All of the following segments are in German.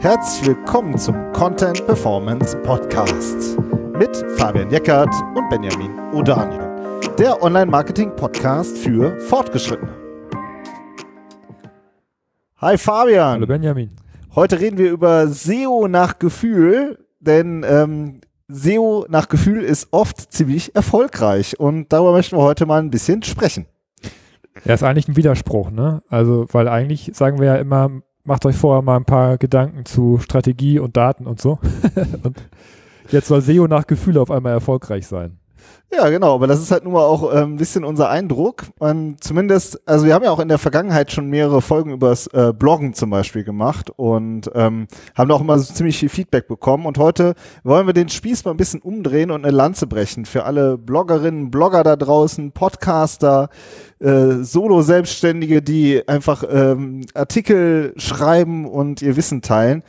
Herzlich willkommen zum Content Performance Podcast mit Fabian Jeckert und Benjamin O'Daniel, der Online-Marketing-Podcast für Fortgeschrittene. Hi Fabian. Hallo Benjamin. Heute reden wir über SEO nach Gefühl, denn ähm, SEO nach Gefühl ist oft ziemlich erfolgreich und darüber möchten wir heute mal ein bisschen sprechen. Ja, ist eigentlich ein Widerspruch, ne? Also, weil eigentlich sagen wir ja immer, macht euch vorher mal ein paar Gedanken zu Strategie und Daten und so. und jetzt soll SEO nach Gefühl auf einmal erfolgreich sein. Ja, genau, aber das ist halt nun mal auch äh, ein bisschen unser Eindruck. Ähm, zumindest, also wir haben ja auch in der Vergangenheit schon mehrere Folgen übers äh, Bloggen zum Beispiel gemacht und ähm, haben auch immer so ziemlich viel Feedback bekommen. Und heute wollen wir den Spieß mal ein bisschen umdrehen und eine Lanze brechen für alle Bloggerinnen, Blogger da draußen, Podcaster, äh, Solo-Selbstständige, die einfach ähm, Artikel schreiben und ihr Wissen teilen.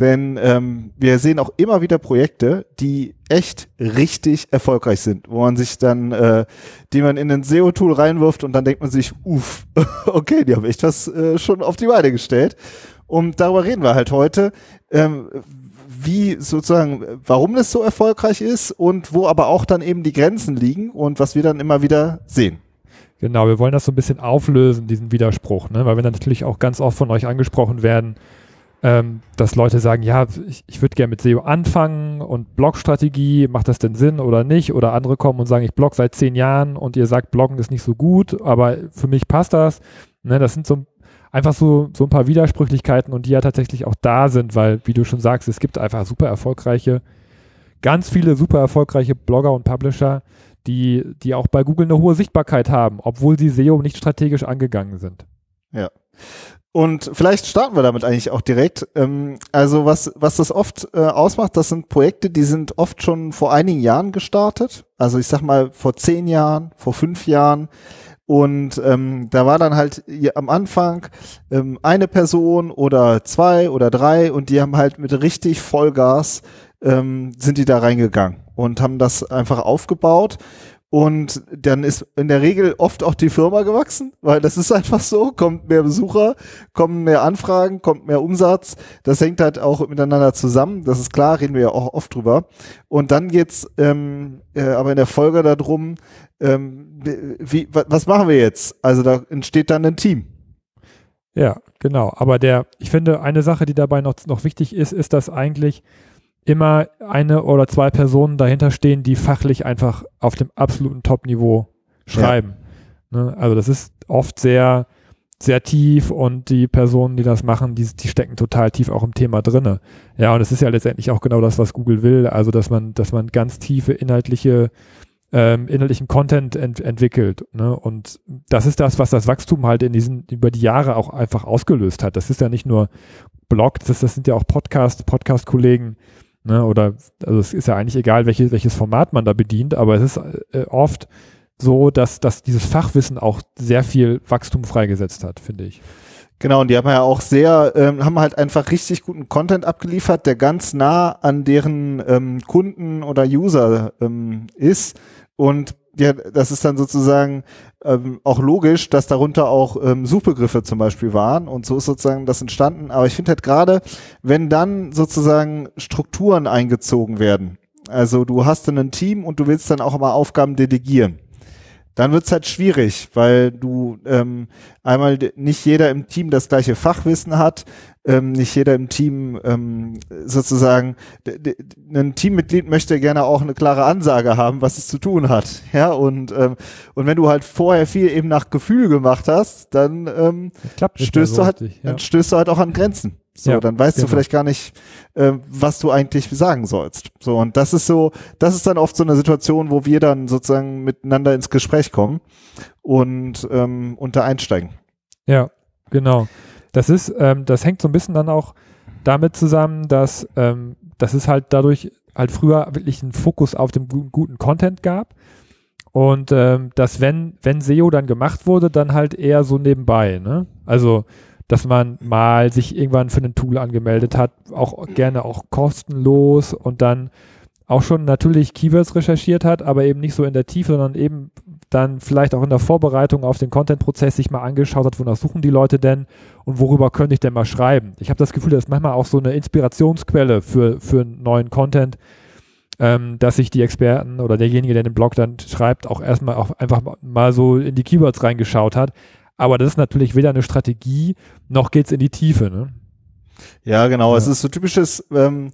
Denn ähm, wir sehen auch immer wieder Projekte, die echt richtig erfolgreich sind, wo man sich dann, äh, die man in ein SEO-Tool reinwirft und dann denkt man sich, uff, okay, die haben echt was äh, schon auf die Beine gestellt. Und darüber reden wir halt heute, ähm, wie sozusagen, warum das so erfolgreich ist und wo aber auch dann eben die Grenzen liegen und was wir dann immer wieder sehen. Genau, wir wollen das so ein bisschen auflösen, diesen Widerspruch, ne? weil wir natürlich auch ganz oft von euch angesprochen werden, ähm, dass Leute sagen, ja, ich, ich würde gerne mit SEO anfangen und Blogstrategie, macht das denn Sinn oder nicht? Oder andere kommen und sagen, ich blog seit zehn Jahren und ihr sagt, Bloggen ist nicht so gut, aber für mich passt das. Ne, das sind so einfach so, so ein paar Widersprüchlichkeiten und die ja tatsächlich auch da sind, weil, wie du schon sagst, es gibt einfach super erfolgreiche, ganz viele super erfolgreiche Blogger und Publisher, die, die auch bei Google eine hohe Sichtbarkeit haben, obwohl sie SEO nicht strategisch angegangen sind. Ja. Und vielleicht starten wir damit eigentlich auch direkt. Ähm, also was, was das oft äh, ausmacht, das sind Projekte, die sind oft schon vor einigen Jahren gestartet. Also ich sag mal vor zehn Jahren, vor fünf Jahren. Und ähm, da war dann halt am Anfang ähm, eine Person oder zwei oder drei und die haben halt mit richtig Vollgas ähm, sind die da reingegangen und haben das einfach aufgebaut. Und dann ist in der Regel oft auch die Firma gewachsen, weil das ist einfach so, kommt mehr Besucher, kommen mehr Anfragen, kommt mehr Umsatz. Das hängt halt auch miteinander zusammen. Das ist klar, reden wir ja auch oft drüber. Und dann geht's ähm, äh, aber in der Folge darum, ähm, wie, was machen wir jetzt? Also da entsteht dann ein Team. Ja, genau. Aber der, ich finde, eine Sache, die dabei noch, noch wichtig ist, ist, dass eigentlich immer eine oder zwei Personen dahinter stehen, die fachlich einfach auf dem absoluten Top-Niveau schreiben. Ja. Ne? Also das ist oft sehr, sehr tief und die Personen, die das machen, die, die stecken total tief auch im Thema drinne. Ja, und es ist ja letztendlich auch genau das, was Google will, also dass man, dass man ganz tiefe inhaltliche ähm, inhaltlichen Content ent entwickelt. Ne? Und das ist das, was das Wachstum halt in diesen, über die Jahre auch einfach ausgelöst hat. Das ist ja nicht nur Blog, das, das sind ja auch Podcast, Podcast-Kollegen, Ne, oder also es ist ja eigentlich egal, welches, welches Format man da bedient, aber es ist äh, oft so, dass, dass dieses Fachwissen auch sehr viel Wachstum freigesetzt hat, finde ich. Genau, und die haben ja auch sehr, ähm, haben halt einfach richtig guten Content abgeliefert, der ganz nah an deren ähm, Kunden oder User ähm, ist. Und ja, das ist dann sozusagen ähm, auch logisch, dass darunter auch ähm, Suchbegriffe zum Beispiel waren und so ist sozusagen das entstanden. Aber ich finde halt gerade, wenn dann sozusagen Strukturen eingezogen werden, also du hast dann ein Team und du willst dann auch mal Aufgaben delegieren dann wird's halt schwierig, weil du ähm, einmal nicht jeder im Team das gleiche Fachwissen hat, ähm, nicht jeder im Team ähm, sozusagen, ein Teammitglied möchte gerne auch eine klare Ansage haben, was es zu tun hat. Ja, und, ähm, und wenn du halt vorher viel eben nach Gefühl gemacht hast, dann ähm, stößt, so du halt, richtig, ja. dann stößt du halt auch an Grenzen. So, ja, dann weißt genau. du vielleicht gar nicht, äh, was du eigentlich sagen sollst. So, und das ist so, das ist dann oft so eine Situation, wo wir dann sozusagen miteinander ins Gespräch kommen und, ähm, da einsteigen. Ja, genau. Das ist, ähm, das hängt so ein bisschen dann auch damit zusammen, dass, ähm, dass es halt dadurch halt früher wirklich einen Fokus auf dem guten Content gab. Und ähm, dass wenn, wenn SEO dann gemacht wurde, dann halt eher so nebenbei, ne? Also dass man mal sich irgendwann für ein Tool angemeldet hat, auch gerne auch kostenlos und dann auch schon natürlich Keywords recherchiert hat, aber eben nicht so in der Tiefe, sondern eben dann vielleicht auch in der Vorbereitung auf den Content-Prozess sich mal angeschaut hat, wonach suchen die Leute denn und worüber könnte ich denn mal schreiben. Ich habe das Gefühl, das ist manchmal auch so eine Inspirationsquelle für, für neuen Content, ähm, dass sich die Experten oder derjenige, der den Blog dann schreibt, auch erstmal auch einfach mal so in die Keywords reingeschaut hat. Aber das ist natürlich weder eine Strategie, noch geht es in die Tiefe. Ne? Ja, genau. Ja. Es ist so typisches, ähm,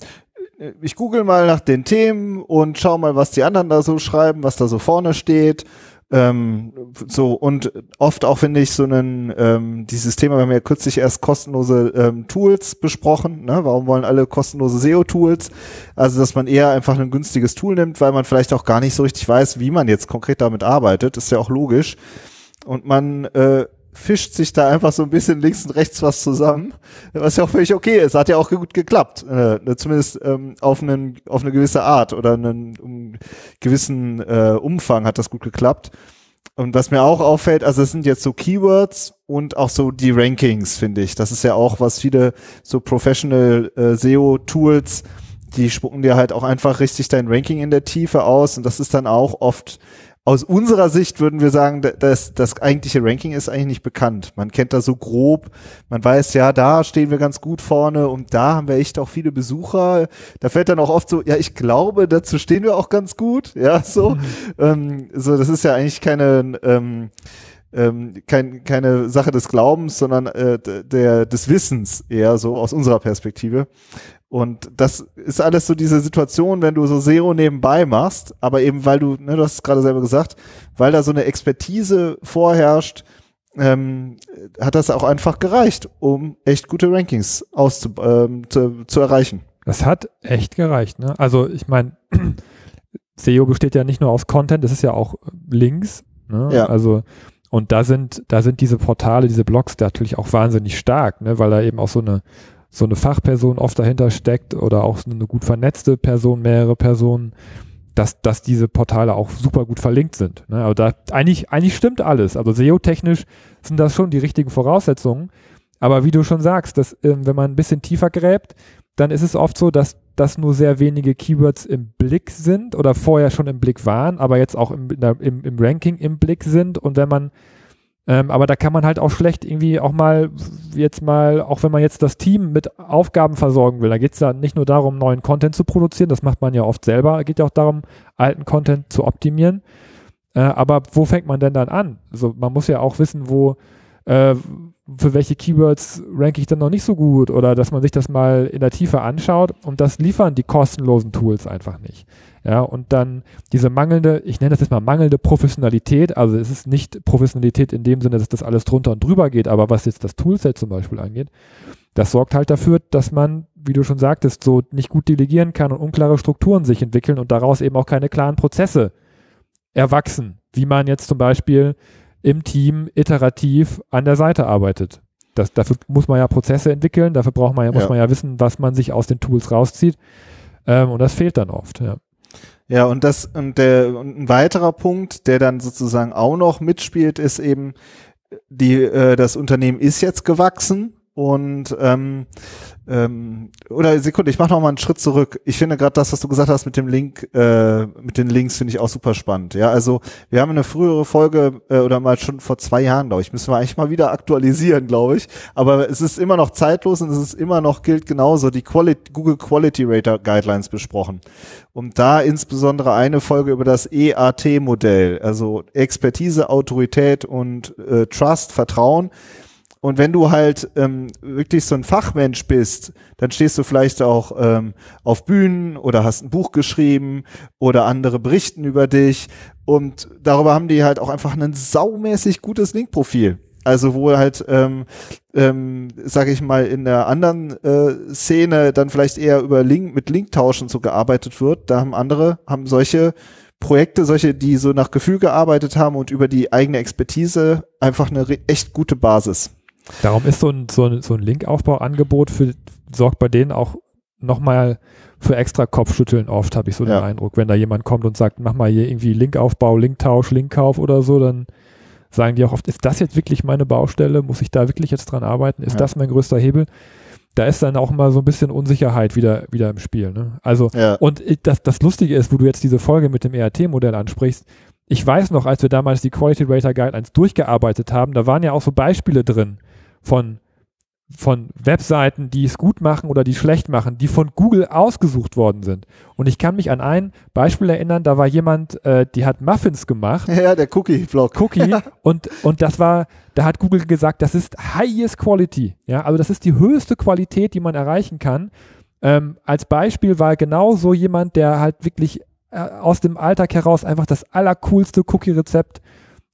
ich google mal nach den Themen und schau mal, was die anderen da so schreiben, was da so vorne steht. Ähm, so und oft auch finde ich so einen ähm, dieses Thema, wir haben ja kürzlich erst kostenlose ähm, Tools besprochen. Ne? Warum wollen alle kostenlose SEO-Tools? Also dass man eher einfach ein günstiges Tool nimmt, weil man vielleicht auch gar nicht so richtig weiß, wie man jetzt konkret damit arbeitet. Ist ja auch logisch. Und man äh, fischt sich da einfach so ein bisschen links und rechts was zusammen, was ja auch völlig okay ist. Hat ja auch gut geklappt, äh, ne, zumindest ähm, auf, einen, auf eine gewisse Art oder einen um, gewissen äh, Umfang hat das gut geklappt. Und was mir auch auffällt, also es sind jetzt so Keywords und auch so die Rankings, finde ich. Das ist ja auch, was viele so Professional äh, SEO-Tools, die spucken dir halt auch einfach richtig dein Ranking in der Tiefe aus und das ist dann auch oft aus unserer Sicht würden wir sagen, dass das eigentliche Ranking ist eigentlich nicht bekannt. Man kennt da so grob, man weiß ja, da stehen wir ganz gut vorne und da haben wir echt auch viele Besucher. Da fällt dann auch oft so, ja, ich glaube, dazu stehen wir auch ganz gut. Ja, so. Mhm. Ähm, so, das ist ja eigentlich keine, ähm, ähm, kein, keine Sache des Glaubens, sondern äh, der des Wissens eher so aus unserer Perspektive. Und das ist alles so diese Situation, wenn du so SEO nebenbei machst, aber eben weil du, ne, du hast es gerade selber gesagt, weil da so eine Expertise vorherrscht, ähm, hat das auch einfach gereicht, um echt gute Rankings auszu ähm, zu, zu erreichen. Das hat echt gereicht, ne? Also ich meine, SEO besteht ja nicht nur aus Content, das ist ja auch Links, ne? Ja. Also und da sind, da sind diese Portale, diese Blogs natürlich auch wahnsinnig stark, ne? weil da eben auch so eine so eine Fachperson oft dahinter steckt oder auch eine gut vernetzte Person, mehrere Personen, dass, dass diese Portale auch super gut verlinkt sind. Ne? Aber da eigentlich, eigentlich stimmt alles. Also SEO-technisch sind das schon die richtigen Voraussetzungen. Aber wie du schon sagst, dass, ähm, wenn man ein bisschen tiefer gräbt, dann ist es oft so, dass, dass nur sehr wenige Keywords im Blick sind oder vorher schon im Blick waren, aber jetzt auch im, im, im Ranking im Blick sind. Und wenn man ähm, aber da kann man halt auch schlecht irgendwie auch mal, jetzt mal, auch wenn man jetzt das Team mit Aufgaben versorgen will, da geht es ja nicht nur darum, neuen Content zu produzieren, das macht man ja oft selber, geht ja auch darum, alten Content zu optimieren. Äh, aber wo fängt man denn dann an? Also man muss ja auch wissen, wo, äh, für welche Keywords ranke ich dann noch nicht so gut oder dass man sich das mal in der Tiefe anschaut und das liefern die kostenlosen Tools einfach nicht. Ja, und dann diese mangelnde, ich nenne das jetzt mal mangelnde Professionalität, also es ist nicht Professionalität in dem Sinne, dass das alles drunter und drüber geht, aber was jetzt das Toolset zum Beispiel angeht, das sorgt halt dafür, dass man, wie du schon sagtest, so nicht gut delegieren kann und unklare Strukturen sich entwickeln und daraus eben auch keine klaren Prozesse erwachsen, wie man jetzt zum Beispiel im Team iterativ an der Seite arbeitet. Das, dafür muss man ja Prozesse entwickeln, dafür braucht man ja, muss man ja wissen, was man sich aus den Tools rauszieht. Ähm, und das fehlt dann oft, ja. Ja, und das, und der, und ein weiterer Punkt, der dann sozusagen auch noch mitspielt, ist eben, die, äh, das Unternehmen ist jetzt gewachsen und ähm, ähm, oder Sekunde, ich mache noch mal einen Schritt zurück. Ich finde gerade das, was du gesagt hast mit dem Link, äh, mit den Links, finde ich auch super spannend. Ja, also wir haben eine frühere Folge äh, oder mal schon vor zwei Jahren, glaube ich, müssen wir eigentlich mal wieder aktualisieren, glaube ich. Aber es ist immer noch zeitlos und es ist immer noch gilt genauso die Quali Google Quality Rater Guidelines besprochen. Und da insbesondere eine Folge über das EAT-Modell, also Expertise, Autorität und äh, Trust, Vertrauen und wenn du halt ähm, wirklich so ein Fachmensch bist, dann stehst du vielleicht auch ähm, auf Bühnen oder hast ein Buch geschrieben oder andere berichten über dich. Und darüber haben die halt auch einfach ein saumäßig gutes Linkprofil. Also wo halt, ähm, ähm, sage ich mal, in der anderen äh, Szene dann vielleicht eher über Link mit Linktauschen so gearbeitet wird. Da haben andere, haben solche Projekte, solche, die so nach Gefühl gearbeitet haben und über die eigene Expertise einfach eine echt gute Basis. Darum ist so ein, so ein, so ein Linkaufbauangebot für, sorgt bei denen auch nochmal für extra Kopfschütteln oft, habe ich so ja. den Eindruck. Wenn da jemand kommt und sagt, mach mal hier irgendwie Linkaufbau, Linktausch, Linkkauf oder so, dann sagen die auch oft, ist das jetzt wirklich meine Baustelle? Muss ich da wirklich jetzt dran arbeiten? Ist ja. das mein größter Hebel? Da ist dann auch mal so ein bisschen Unsicherheit wieder, wieder im Spiel. Ne? Also, ja. und das, das Lustige ist, wo du jetzt diese Folge mit dem ERT-Modell ansprichst, ich weiß noch, als wir damals die Quality Rater Guidelines durchgearbeitet haben, da waren ja auch so Beispiele drin von von Webseiten, die es gut machen oder die schlecht machen, die von Google ausgesucht worden sind. Und ich kann mich an ein Beispiel erinnern, da war jemand, äh, die hat Muffins gemacht. Ja, der Cookie-Vlog. Cookie. und, und das war, da hat Google gesagt, das ist highest quality. Ja, also das ist die höchste Qualität, die man erreichen kann. Ähm, als Beispiel war genau so jemand, der halt wirklich äh, aus dem Alltag heraus einfach das allercoolste Cookie-Rezept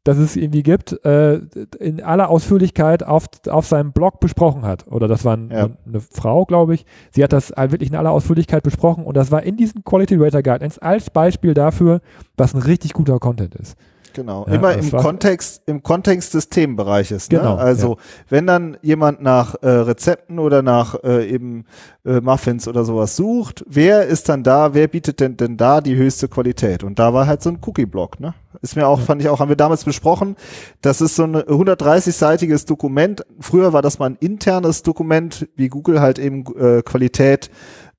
das es irgendwie gibt, äh, in aller Ausführlichkeit auf, auf seinem Blog besprochen hat. Oder das war ein, ja. eine Frau, glaube ich. Sie hat das wirklich in aller Ausführlichkeit besprochen und das war in diesem Quality Rater Guidelines als Beispiel dafür, was ein richtig guter Content ist. Genau, ja, immer im Kontext, im Kontext des Themenbereiches. Ne? Genau, also ja. wenn dann jemand nach äh, Rezepten oder nach äh, eben äh, Muffins oder sowas sucht, wer ist dann da, wer bietet denn denn da die höchste Qualität? Und da war halt so ein Cookie-Block, ne? Ist mir auch, fand ich auch, haben wir damals besprochen. Das ist so ein 130-seitiges Dokument. Früher war das mal ein internes Dokument, wie Google halt eben äh, Qualität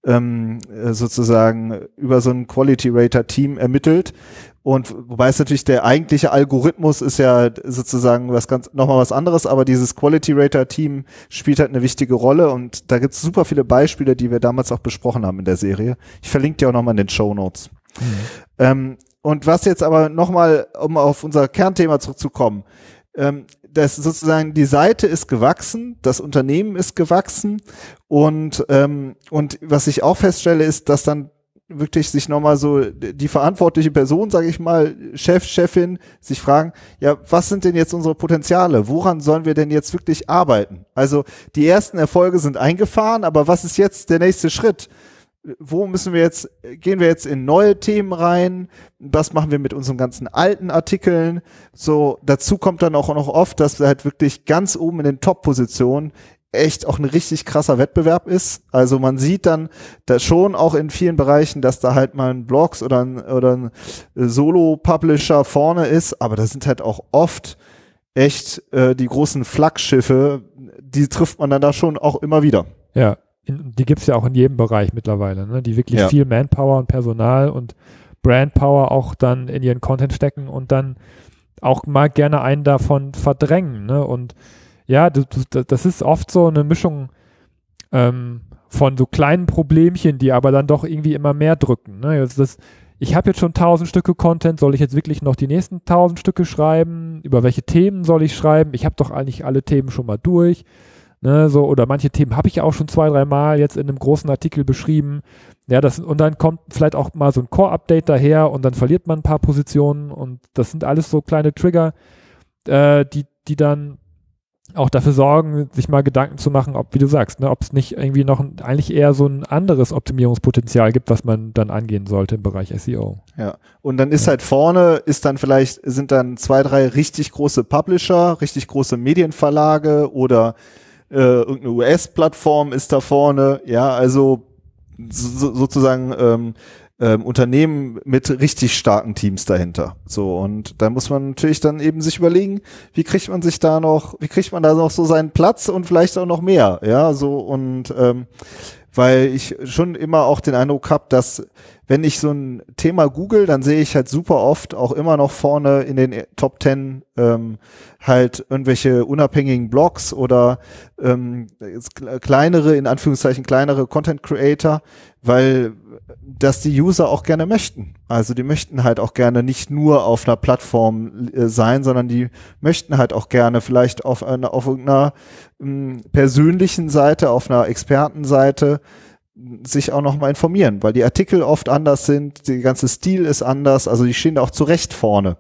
ähm, äh, sozusagen über so ein Quality Rater Team ermittelt. Und wobei es natürlich der eigentliche Algorithmus ist ja sozusagen was ganz nochmal was anderes, aber dieses Quality Rater Team spielt halt eine wichtige Rolle und da gibt es super viele Beispiele, die wir damals auch besprochen haben in der Serie. Ich verlinke dir auch nochmal in den Show Notes. Mhm. Ähm, und was jetzt aber nochmal, um auf unser Kernthema zurückzukommen, ähm, das sozusagen die Seite ist gewachsen, das Unternehmen ist gewachsen und ähm, und was ich auch feststelle ist, dass dann wirklich sich nochmal so die verantwortliche Person, sage ich mal, Chef, Chefin, sich fragen, ja, was sind denn jetzt unsere Potenziale? Woran sollen wir denn jetzt wirklich arbeiten? Also die ersten Erfolge sind eingefahren, aber was ist jetzt der nächste Schritt? Wo müssen wir jetzt, gehen wir jetzt in neue Themen rein? Was machen wir mit unseren ganzen alten Artikeln? So, dazu kommt dann auch noch oft, dass wir halt wirklich ganz oben in den Top-Positionen echt auch ein richtig krasser Wettbewerb ist. Also man sieht dann da schon auch in vielen Bereichen, dass da halt mal ein Blogs oder ein, oder ein Solo-Publisher vorne ist, aber da sind halt auch oft echt äh, die großen Flaggschiffe, die trifft man dann da schon auch immer wieder. Ja, in, die gibt's ja auch in jedem Bereich mittlerweile, ne? die wirklich ja. viel Manpower und Personal und Brandpower auch dann in ihren Content stecken und dann auch mal gerne einen davon verdrängen. Ne? Und ja, du, du, das ist oft so eine Mischung ähm, von so kleinen Problemchen, die aber dann doch irgendwie immer mehr drücken. Ne? Also das, ich habe jetzt schon tausend Stücke Content, soll ich jetzt wirklich noch die nächsten tausend Stücke schreiben? Über welche Themen soll ich schreiben? Ich habe doch eigentlich alle Themen schon mal durch. Ne, so, oder manche Themen habe ich auch schon zwei, drei Mal jetzt in einem großen Artikel beschrieben. Ja, das, und dann kommt vielleicht auch mal so ein Core-Update daher und dann verliert man ein paar Positionen und das sind alles so kleine Trigger, äh, die, die dann auch dafür sorgen, sich mal Gedanken zu machen, ob, wie du sagst, ne, ob es nicht irgendwie noch ein, eigentlich eher so ein anderes Optimierungspotenzial gibt, was man dann angehen sollte im Bereich SEO. Ja. Und dann ist ja. halt vorne, ist dann vielleicht, sind dann zwei, drei richtig große Publisher, richtig große Medienverlage oder äh, irgendeine US-Plattform ist da vorne, ja, also so, sozusagen ähm, ähm, Unternehmen mit richtig starken Teams dahinter. So, und da muss man natürlich dann eben sich überlegen, wie kriegt man sich da noch, wie kriegt man da noch so seinen Platz und vielleicht auch noch mehr, ja, so und ähm, weil ich schon immer auch den Eindruck habe, dass wenn ich so ein Thema google, dann sehe ich halt super oft auch immer noch vorne in den Top Ten ähm, halt irgendwelche unabhängigen Blogs oder ähm, kleinere, in Anführungszeichen kleinere Content Creator, weil das die User auch gerne möchten. Also die möchten halt auch gerne nicht nur auf einer Plattform äh, sein, sondern die möchten halt auch gerne vielleicht auf einer, auf irgendeiner äh, persönlichen Seite, auf einer Expertenseite sich auch noch mal informieren, weil die Artikel oft anders sind, der ganze Stil ist anders, also die stehen da auch zurecht vorne.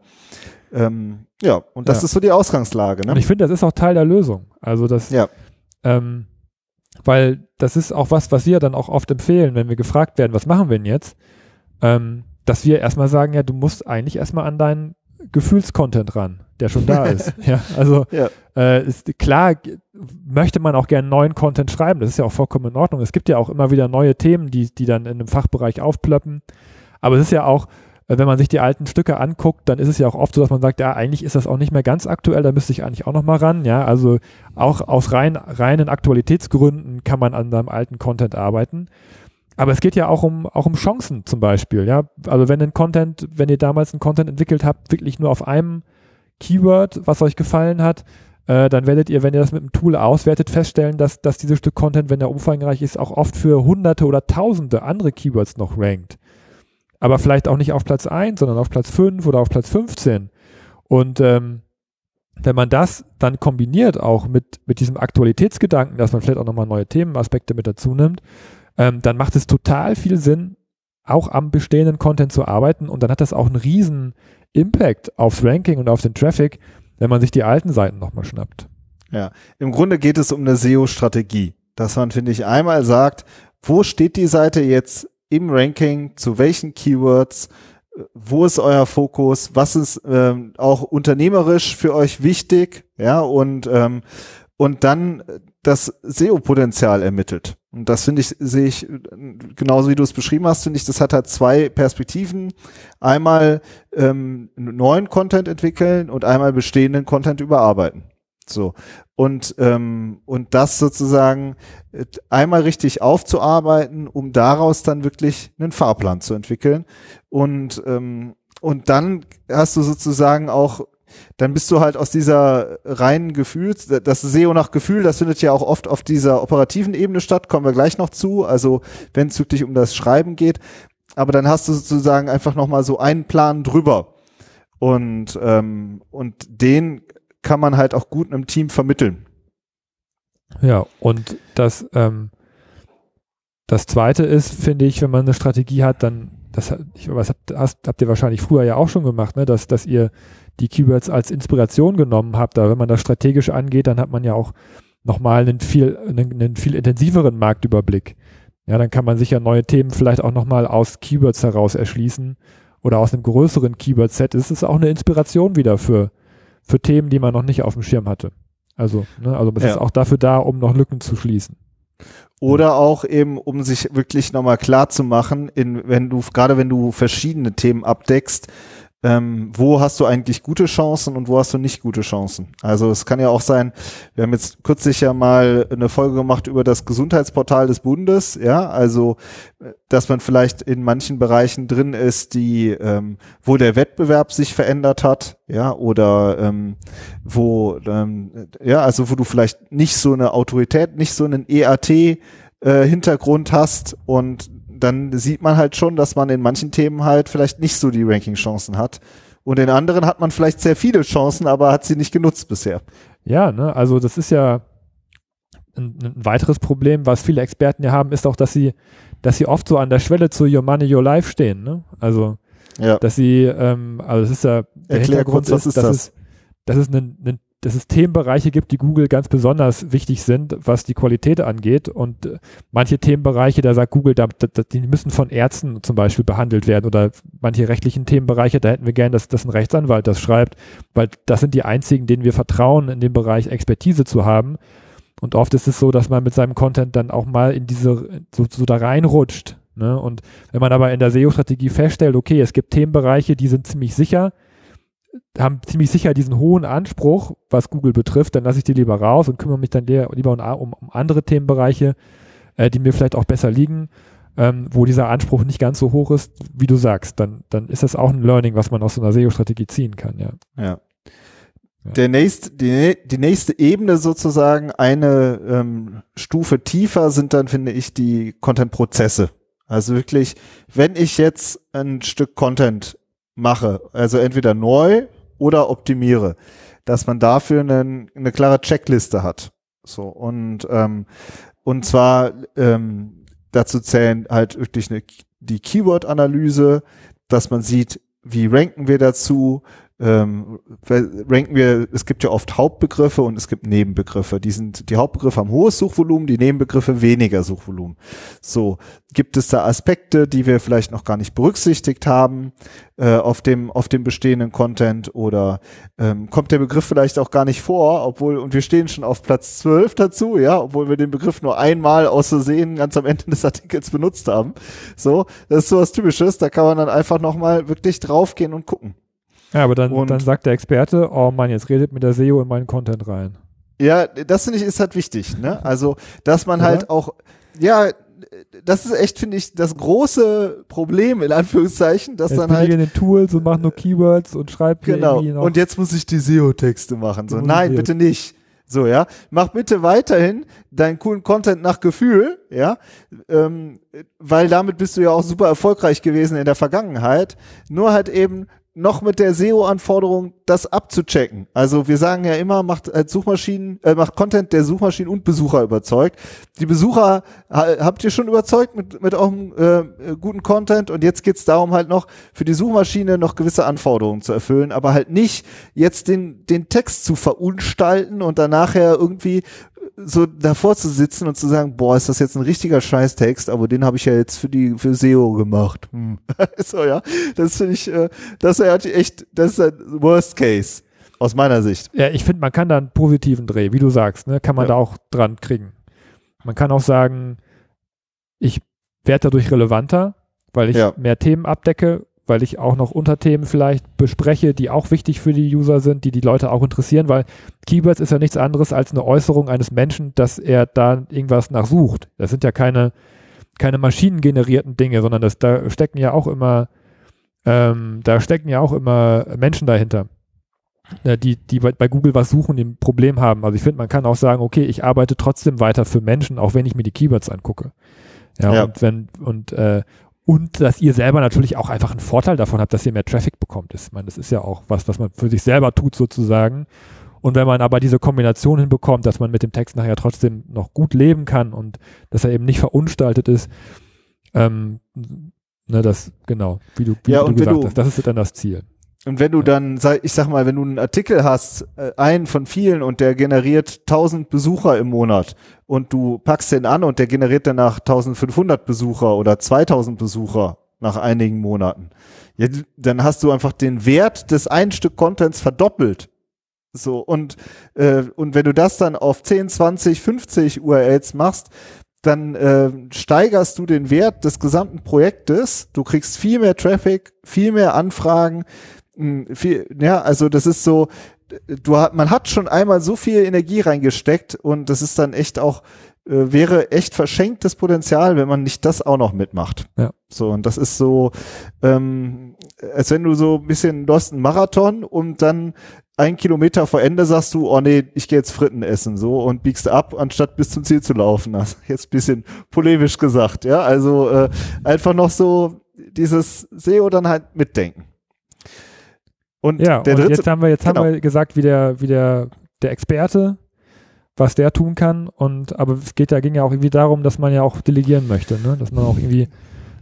Ähm, ja, und das ja. ist so die Ausgangslage. Ne? Und ich finde, das ist auch Teil der Lösung. Also das, ja. ähm, weil das ist auch was, was wir dann auch oft empfehlen, wenn wir gefragt werden, was machen wir denn jetzt, ähm, dass wir erstmal sagen, ja, du musst eigentlich erstmal an deinen Gefühlscontent ran, der schon da ist. ja, also ja. Äh, ist klar, möchte man auch gerne neuen Content schreiben. Das ist ja auch vollkommen in Ordnung. Es gibt ja auch immer wieder neue Themen, die, die dann in einem Fachbereich aufplöppen. Aber es ist ja auch, äh, wenn man sich die alten Stücke anguckt, dann ist es ja auch oft so, dass man sagt, ja, eigentlich ist das auch nicht mehr ganz aktuell, da müsste ich eigentlich auch noch mal ran. Ja, also auch aus rein, reinen Aktualitätsgründen kann man an seinem alten Content arbeiten. Aber es geht ja auch um, auch um Chancen zum Beispiel, ja. Also wenn ein Content, wenn ihr damals einen Content entwickelt habt, wirklich nur auf einem Keyword, was euch gefallen hat, äh, dann werdet ihr, wenn ihr das mit dem Tool auswertet, feststellen, dass, dass dieses Stück Content, wenn er umfangreich ist, auch oft für hunderte oder tausende andere Keywords noch rankt. Aber vielleicht auch nicht auf Platz 1, sondern auf Platz 5 oder auf Platz 15. Und ähm, wenn man das dann kombiniert auch mit, mit diesem Aktualitätsgedanken, dass man vielleicht auch nochmal neue Themenaspekte mit dazu nimmt, ähm, dann macht es total viel Sinn, auch am bestehenden Content zu arbeiten und dann hat das auch einen riesen Impact aufs Ranking und auf den Traffic, wenn man sich die alten Seiten nochmal schnappt. Ja, im Grunde geht es um eine SEO-Strategie, dass man, finde ich, einmal sagt, wo steht die Seite jetzt im Ranking, zu welchen Keywords, wo ist euer Fokus, was ist ähm, auch unternehmerisch für euch wichtig, ja, und, ähm, und dann das SEO-Potenzial ermittelt. Und das finde ich, sehe ich, genauso wie du es beschrieben hast, finde ich, das hat halt zwei Perspektiven. Einmal ähm, neuen Content entwickeln und einmal bestehenden Content überarbeiten. So. Und, ähm, und das sozusagen äh, einmal richtig aufzuarbeiten, um daraus dann wirklich einen Fahrplan zu entwickeln. Und, ähm, und dann hast du sozusagen auch dann bist du halt aus dieser reinen Gefühls, das SEO nach Gefühl, das findet ja auch oft auf dieser operativen Ebene statt, kommen wir gleich noch zu, also wenn es wirklich um das Schreiben geht, aber dann hast du sozusagen einfach nochmal so einen Plan drüber und, ähm, und den kann man halt auch gut einem Team vermitteln. Ja, und das, ähm, das zweite ist, finde ich, wenn man eine Strategie hat, dann, das, ich weiß, habt, hast, habt ihr wahrscheinlich früher ja auch schon gemacht, ne, dass, dass ihr die Keywords als Inspiration genommen habt. Aber wenn man das strategisch angeht, dann hat man ja auch nochmal einen viel, einen, einen viel intensiveren Marktüberblick. Ja, dann kann man sich ja neue Themen vielleicht auch nochmal aus Keywords heraus erschließen oder aus einem größeren Keyword-Set. Es ist auch eine Inspiration wieder für, für Themen, die man noch nicht auf dem Schirm hatte. Also, ne, also es ja. ist auch dafür da, um noch Lücken zu schließen. Oder auch eben, um sich wirklich nochmal klar zu machen, in, wenn du, gerade wenn du verschiedene Themen abdeckst, ähm, wo hast du eigentlich gute Chancen und wo hast du nicht gute Chancen. Also es kann ja auch sein, wir haben jetzt kürzlich ja mal eine Folge gemacht über das Gesundheitsportal des Bundes, ja, also dass man vielleicht in manchen Bereichen drin ist, die, ähm, wo der Wettbewerb sich verändert hat, ja, oder ähm, wo, ähm, ja, also wo du vielleicht nicht so eine Autorität, nicht so einen EAT äh, Hintergrund hast und dann sieht man halt schon, dass man in manchen Themen halt vielleicht nicht so die Ranking-Chancen hat. Und in anderen hat man vielleicht sehr viele Chancen, aber hat sie nicht genutzt bisher. Ja, ne, also das ist ja ein, ein weiteres Problem, was viele Experten ja haben, ist auch, dass sie, dass sie oft so an der Schwelle zu Your Money, Your Life stehen. Ne? Also, ja. dass sie, ähm, also das ist ja, der Erklär Hintergrund kurz, was ist, ist das? Ist, das ist ein, ein dass es Themenbereiche gibt, die Google ganz besonders wichtig sind, was die Qualität angeht. Und äh, manche Themenbereiche, da sagt Google, da, da, die müssen von Ärzten zum Beispiel behandelt werden. Oder manche rechtlichen Themenbereiche, da hätten wir gern, dass, dass ein Rechtsanwalt das schreibt, weil das sind die einzigen, denen wir vertrauen, in dem Bereich Expertise zu haben. Und oft ist es so, dass man mit seinem Content dann auch mal in diese, so, so da reinrutscht. Ne? Und wenn man aber in der SEO-Strategie feststellt, okay, es gibt Themenbereiche, die sind ziemlich sicher, haben ziemlich sicher diesen hohen Anspruch, was Google betrifft, dann lasse ich die lieber raus und kümmere mich dann lieber um, um andere Themenbereiche, äh, die mir vielleicht auch besser liegen, ähm, wo dieser Anspruch nicht ganz so hoch ist, wie du sagst. Dann, dann ist das auch ein Learning, was man aus so einer SEO-Strategie ziehen kann, ja. Ja. Der nächste, die, die nächste Ebene sozusagen, eine ähm, Stufe tiefer sind dann, finde ich, die Content-Prozesse. Also wirklich, wenn ich jetzt ein Stück Content mache, also entweder neu oder optimiere, dass man dafür eine, eine klare Checkliste hat. So und ähm, und zwar ähm, dazu zählen halt wirklich eine, die Keyword-Analyse, dass man sieht, wie ranken wir dazu, ähm, ranken wir, es gibt ja oft Hauptbegriffe und es gibt Nebenbegriffe. Die sind, die Hauptbegriffe haben hohes Suchvolumen, die Nebenbegriffe weniger Suchvolumen. So, gibt es da Aspekte, die wir vielleicht noch gar nicht berücksichtigt haben äh, auf dem, auf dem bestehenden Content oder ähm, kommt der Begriff vielleicht auch gar nicht vor, obwohl, und wir stehen schon auf Platz 12 dazu, ja, obwohl wir den Begriff nur einmal aus Versehen ganz am Ende des Artikels benutzt haben. So, das ist sowas Typisches, da kann man dann einfach nochmal wirklich draufgehen und gucken. Ja, aber dann, dann sagt der Experte, oh Mann, jetzt redet mit der SEO in meinen Content rein. Ja, das finde ich ist halt wichtig, ne? Also, dass man Oder? halt auch, ja, das ist echt, finde ich, das große Problem, in Anführungszeichen, dass Jetzt dann bin halt. ich in den Tools und mache nur Keywords und schreibe hier Genau. Und jetzt muss ich die SEO-Texte machen. So, nein, SEO. bitte nicht. So, ja. Mach bitte weiterhin deinen coolen Content nach Gefühl, ja. Ähm, weil damit bist du ja auch super erfolgreich gewesen in der Vergangenheit. Nur halt eben noch mit der SEO-Anforderung, das abzuchecken. Also wir sagen ja immer, macht als Suchmaschinen, äh, macht Content, der Suchmaschinen und Besucher überzeugt. Die Besucher ha, habt ihr schon überzeugt mit, mit eurem äh, äh, guten Content und jetzt geht's darum halt noch für die Suchmaschine noch gewisse Anforderungen zu erfüllen, aber halt nicht jetzt den, den Text zu verunstalten und dann nachher irgendwie so davor zu sitzen und zu sagen, boah, ist das jetzt ein richtiger Scheißtext, aber den habe ich ja jetzt für die für SEO gemacht. Hm. so ja, das finde ich, äh, das ist echt, das ist ein Worst Case aus meiner Sicht. Ja, ich finde, man kann da einen positiven Dreh, wie du sagst, ne, kann man Ja. da auch dran kriegen. Man kann auch sagen, ich werde dadurch relevanter, weil ich Ja. mehr Themen abdecke, weil ich auch noch Unterthemen vielleicht bespreche, die auch wichtig für die User sind, die die Leute auch interessieren, weil Keywords ist ja nichts anderes als eine Äußerung eines Menschen, dass er da irgendwas nachsucht. Das sind ja keine, keine maschinengenerierten Dinge, sondern das, da stecken ja auch immer, ähm, da stecken ja auch immer Menschen dahinter äh, die, die bei, bei Google was suchen, die ein Problem haben. Also ich finde, man kann auch sagen, okay, ich arbeite trotzdem weiter für Menschen, auch wenn ich mir die Keywords angucke. Ja, Ja. und wenn, und, äh, und dass ihr selber natürlich auch einfach einen Vorteil davon habt, dass ihr mehr Traffic bekommt. Ich meine, das ist ja auch was, was man für sich selber tut sozusagen. Und wenn man aber diese Kombination hinbekommt, dass man mit dem Text nachher trotzdem noch gut leben kann und dass er eben nicht verunstaltet ist, ähm, ne, das, genau, wie du, wie Ja, du gesagt du- hast, das ist dann das Ziel. Und wenn du dann, ich sag mal, wenn du einen Artikel hast, äh, einen von vielen und der generiert 1000 Besucher im Monat und du packst den an und der generiert danach 1500 Besucher oder 2000 Besucher nach einigen Monaten, ja, dann hast du einfach den Wert des einen Stück Contents verdoppelt. So, und, äh, und wenn du das dann auf 10, 20, 50 URLs machst, dann äh, steigerst du den Wert des gesamten Projektes. Du kriegst viel mehr Traffic, viel mehr Anfragen, viel, ja, also das ist so, du hat, man hat schon einmal so viel Energie reingesteckt und das ist dann echt auch, äh, wäre echt verschenktes Potenzial, wenn man nicht das auch noch mitmacht. Ja. So, und das ist so, ähm, als wenn du so ein bisschen, du hast einen Marathon und dann ein Kilometer vor Ende sagst du, oh nee, ich gehe jetzt Fritten essen, so, und biegst ab, anstatt bis zum Ziel zu laufen. Also jetzt ein bisschen polemisch gesagt, ja, also äh, einfach noch so dieses SEO dann halt mitdenken. Und Ja, der und dritte, jetzt haben wir, jetzt genau. haben wir gesagt, wie der, wie der, der Experte, was der tun kann. Und aber es geht ja, ging ja auch irgendwie darum, dass man ja auch delegieren möchte, ne? Dass man auch irgendwie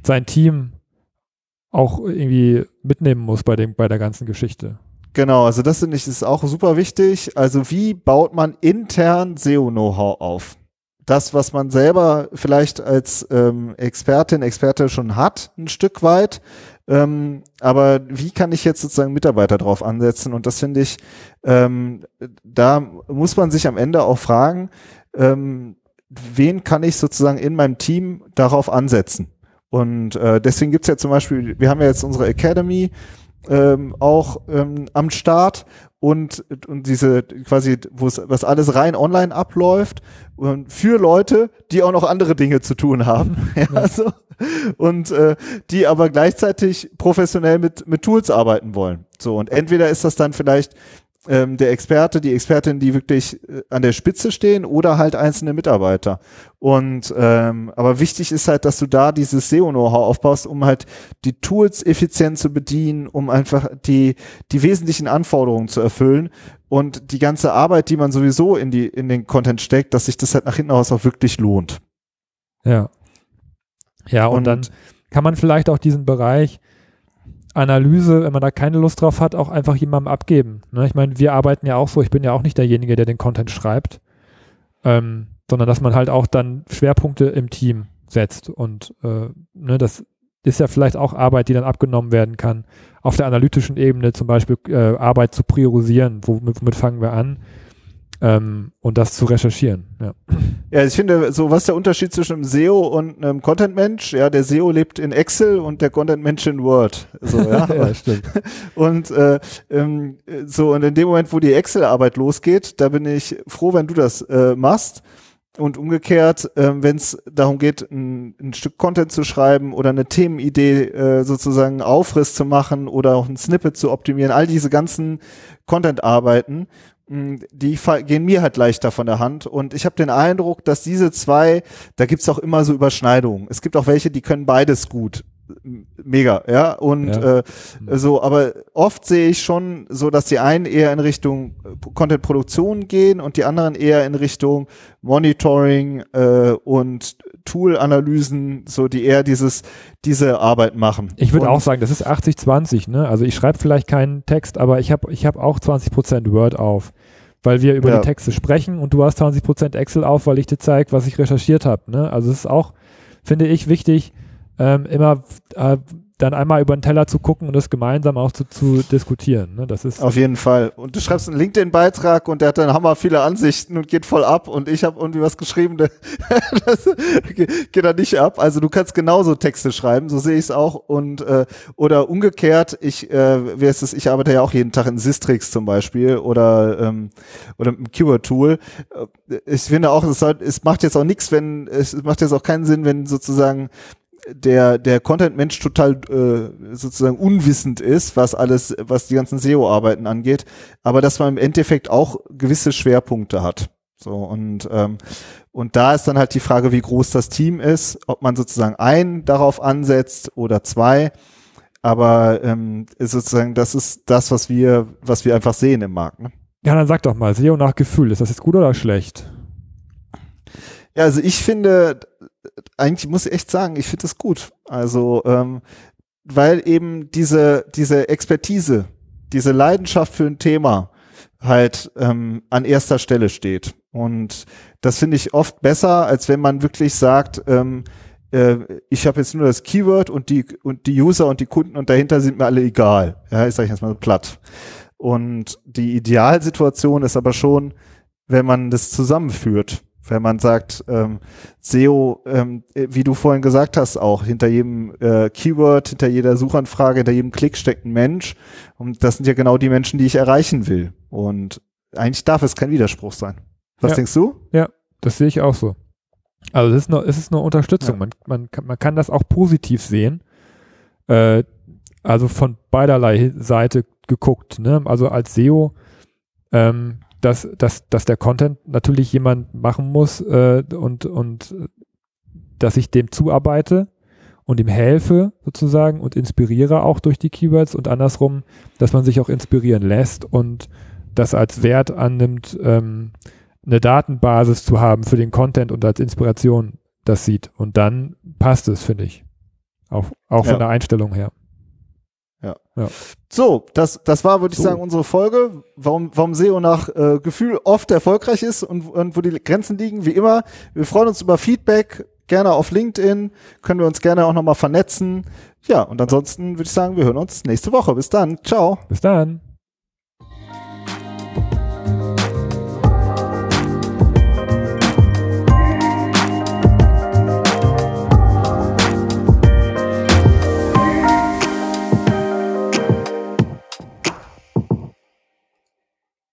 sein Team auch irgendwie mitnehmen muss bei dem, bei der ganzen Geschichte. Genau, also das finde ich ist auch super wichtig. Also wie baut man intern SEO-Know-how auf? Das, was man selber vielleicht als ähm, Expertin, Experte schon hat, ein Stück weit. Ähm, aber wie kann ich jetzt sozusagen Mitarbeiter drauf ansetzen? Und das finde ich, ähm, da muss man sich am Ende auch fragen, ähm, wen kann ich sozusagen in meinem Team darauf ansetzen? Und äh, deswegen gibt's ja zum Beispiel, wir haben ja jetzt unsere Academy, ähm, auch ähm, am Start und, und diese quasi, wo es was alles rein online abläuft und für Leute, die auch noch andere Dinge zu tun haben. ja, so. Und äh, die aber gleichzeitig professionell mit, mit Tools arbeiten wollen. So, und entweder ist das dann vielleicht ähm, der Experte, die Expertin, die wirklich äh, an der Spitze stehen oder halt einzelne Mitarbeiter. Und ähm, aber wichtig ist halt, dass du da dieses SEO-Know-how aufbaust, um halt die Tools effizient zu bedienen, um einfach die die wesentlichen Anforderungen zu erfüllen und die ganze Arbeit, die man sowieso in die in den Content steckt, dass sich das halt nach hinten raus auch wirklich lohnt. Ja. Ja, und, Und- dann kann man vielleicht auch diesen Bereich Analyse, wenn man da keine Lust drauf hat, auch einfach jemandem abgeben. Ne? Ich meine, wir arbeiten ja auch so, ich bin ja auch nicht derjenige, der den Content schreibt, ähm, sondern dass man halt auch dann Schwerpunkte im Team setzt. Und äh, ne, das ist ja vielleicht auch Arbeit, die dann abgenommen werden kann. Auf der analytischen Ebene zum Beispiel äh, Arbeit zu priorisieren, womit, womit fangen wir an ähm, und das zu recherchieren. Ja. Ja, ich finde, so was ist der Unterschied zwischen einem SEO und einem Content-Mensch? Ja, der SEO lebt in Excel und der Content-Mensch in Word. So, ja. ja, stimmt. Und äh, ähm, so, und in dem Moment, wo die Excel-Arbeit losgeht, da bin ich froh, wenn du das äh, machst. und umgekehrt, ähm, wenn es darum geht, ein, ein, Stück Content zu schreiben oder eine Themenidee äh, sozusagen Aufriss zu machen oder auch ein Snippet zu optimieren, all diese ganzen Content-Arbeiten, die gehen mir halt leichter von der Hand. Und ich habe den Eindruck, dass diese zwei, da gibt's auch immer so Überschneidungen. Es gibt auch welche, die können beides gut mega, ja. Und ja. Äh, so, aber oft sehe ich schon so, dass die einen eher in Richtung Content-Produktion gehen und die anderen eher in Richtung Monitoring äh, und Tool-Analysen, so die eher dieses, diese Arbeit machen. Ich würde auch sagen, das ist 80-20, ne? Also ich schreibe vielleicht keinen Text, aber ich habe ich hab auch 20% Word auf. Weil wir über ja. die Texte sprechen und du hast 20% Excel auf, weil ich dir zeige, was ich recherchiert habe. Ne? Also es ist auch, finde ich, wichtig, ähm, immer äh, dann einmal über den Teller zu gucken und das gemeinsam auch zu, zu diskutieren. Ne? Das ist Auf jeden Fall. Und du schreibst einen LinkedIn-Beitrag und der hat dann hammer viele Ansichten und geht voll ab und ich habe irgendwie was geschrieben, das geht dann nicht ab. Also du kannst genauso Texte schreiben, so sehe ich es auch. Und äh, oder umgekehrt, ich, äh, wie ist es, ich arbeite ja auch jeden Tag in Sistrix zum Beispiel oder ähm, oder im Keyword-Tool. Ich finde auch, es, soll, es macht jetzt auch nichts, wenn es macht jetzt auch keinen Sinn, wenn sozusagen der, der Content-Mensch total äh, sozusagen unwissend ist, was alles, was die ganzen SEO-Arbeiten angeht, aber dass man im Endeffekt auch gewisse Schwerpunkte hat. So, und, ähm, und da ist dann halt die Frage, wie groß das Team ist, ob man sozusagen ein darauf ansetzt oder zwei. Aber ähm, ist sozusagen, das ist das, was wir, was wir einfach sehen im Markt. Ne? Ja, dann sag doch mal, SEO nach Gefühl, ist das jetzt gut oder schlecht? Ja, also ich finde, eigentlich muss ich echt sagen, ich finde das gut. Also, ähm, weil eben diese, diese Expertise, diese Leidenschaft für ein Thema halt ähm, an erster Stelle steht. Und das finde ich oft besser, als wenn man wirklich sagt, ähm, äh, ich habe jetzt nur das Keyword und die und die User und die Kunden und dahinter sind mir alle egal. Ja, ich sage jetzt mal so platt. Und die Idealsituation ist aber schon, wenn man das zusammenführt wenn man sagt, ähm, SEO, ähm, wie du vorhin gesagt hast, auch hinter jedem äh, Keyword, hinter jeder Suchanfrage, hinter jedem Klick steckt ein Mensch. Und das sind ja genau die Menschen, die ich erreichen will. Und eigentlich darf es kein Widerspruch sein. Was ja. denkst du? Ja, das sehe ich auch so. Also es ist nur, es ist nur Unterstützung. Ja. Man, man, kann, man kann das auch positiv sehen. Äh, also von beiderlei Seite geguckt. Ne? Also als SEO ähm, dass, dass, dass der Content natürlich jemand machen muss äh, und, und dass ich dem zuarbeite und ihm helfe sozusagen und inspiriere auch durch die Keywords und andersrum, dass man sich auch inspirieren lässt und das als Wert annimmt, ähm, eine Datenbasis zu haben für den Content und als Inspiration das sieht. Und dann passt es, finde ich. Auch, auch ja. von der Einstellung her. Ja. So, das, das war, würde ich so. sagen, unsere Folge, warum, warum SEO nach äh, Gefühl oft erfolgreich ist und, und wo die Grenzen liegen. Wie immer, wir freuen uns über Feedback, gerne auf LinkedIn, können wir uns gerne auch nochmal vernetzen. Ja, und ansonsten würde ich sagen, wir hören uns nächste Woche. Bis dann. Ciao. Bis dann.